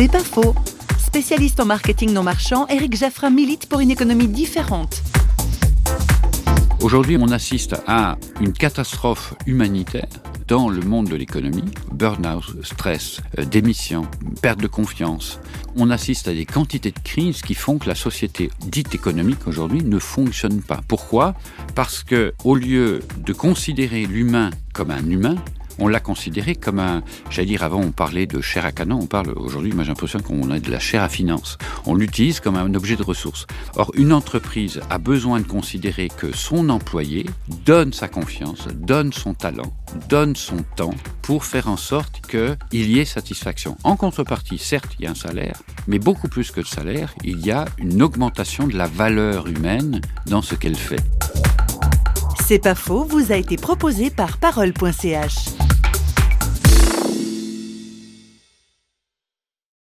C'est pas faux. Spécialiste en marketing non marchand, Eric Jaffrin milite pour une économie différente. Aujourd'hui, on assiste à une catastrophe humanitaire dans le monde de l'économie, burn-out, stress, euh, démission, perte de confiance. On assiste à des quantités de crises qui font que la société dite économique aujourd'hui ne fonctionne pas. Pourquoi? Parce que au lieu de considérer l'humain comme un humain, on l'a considéré comme un, j'allais dire avant on parlait de chair à canon, on parle aujourd'hui, moi j'ai l'impression qu'on a de la chair à finance. On l'utilise comme un objet de ressource. Or, une entreprise a besoin de considérer que son employé donne sa confiance, donne son talent, donne son temps pour faire en sorte qu'il y ait satisfaction. En contrepartie, certes, il y a un salaire, mais beaucoup plus que le salaire, il y a une augmentation de la valeur humaine dans ce qu'elle fait. C'est pas faux, vous a été proposé par parole.ch.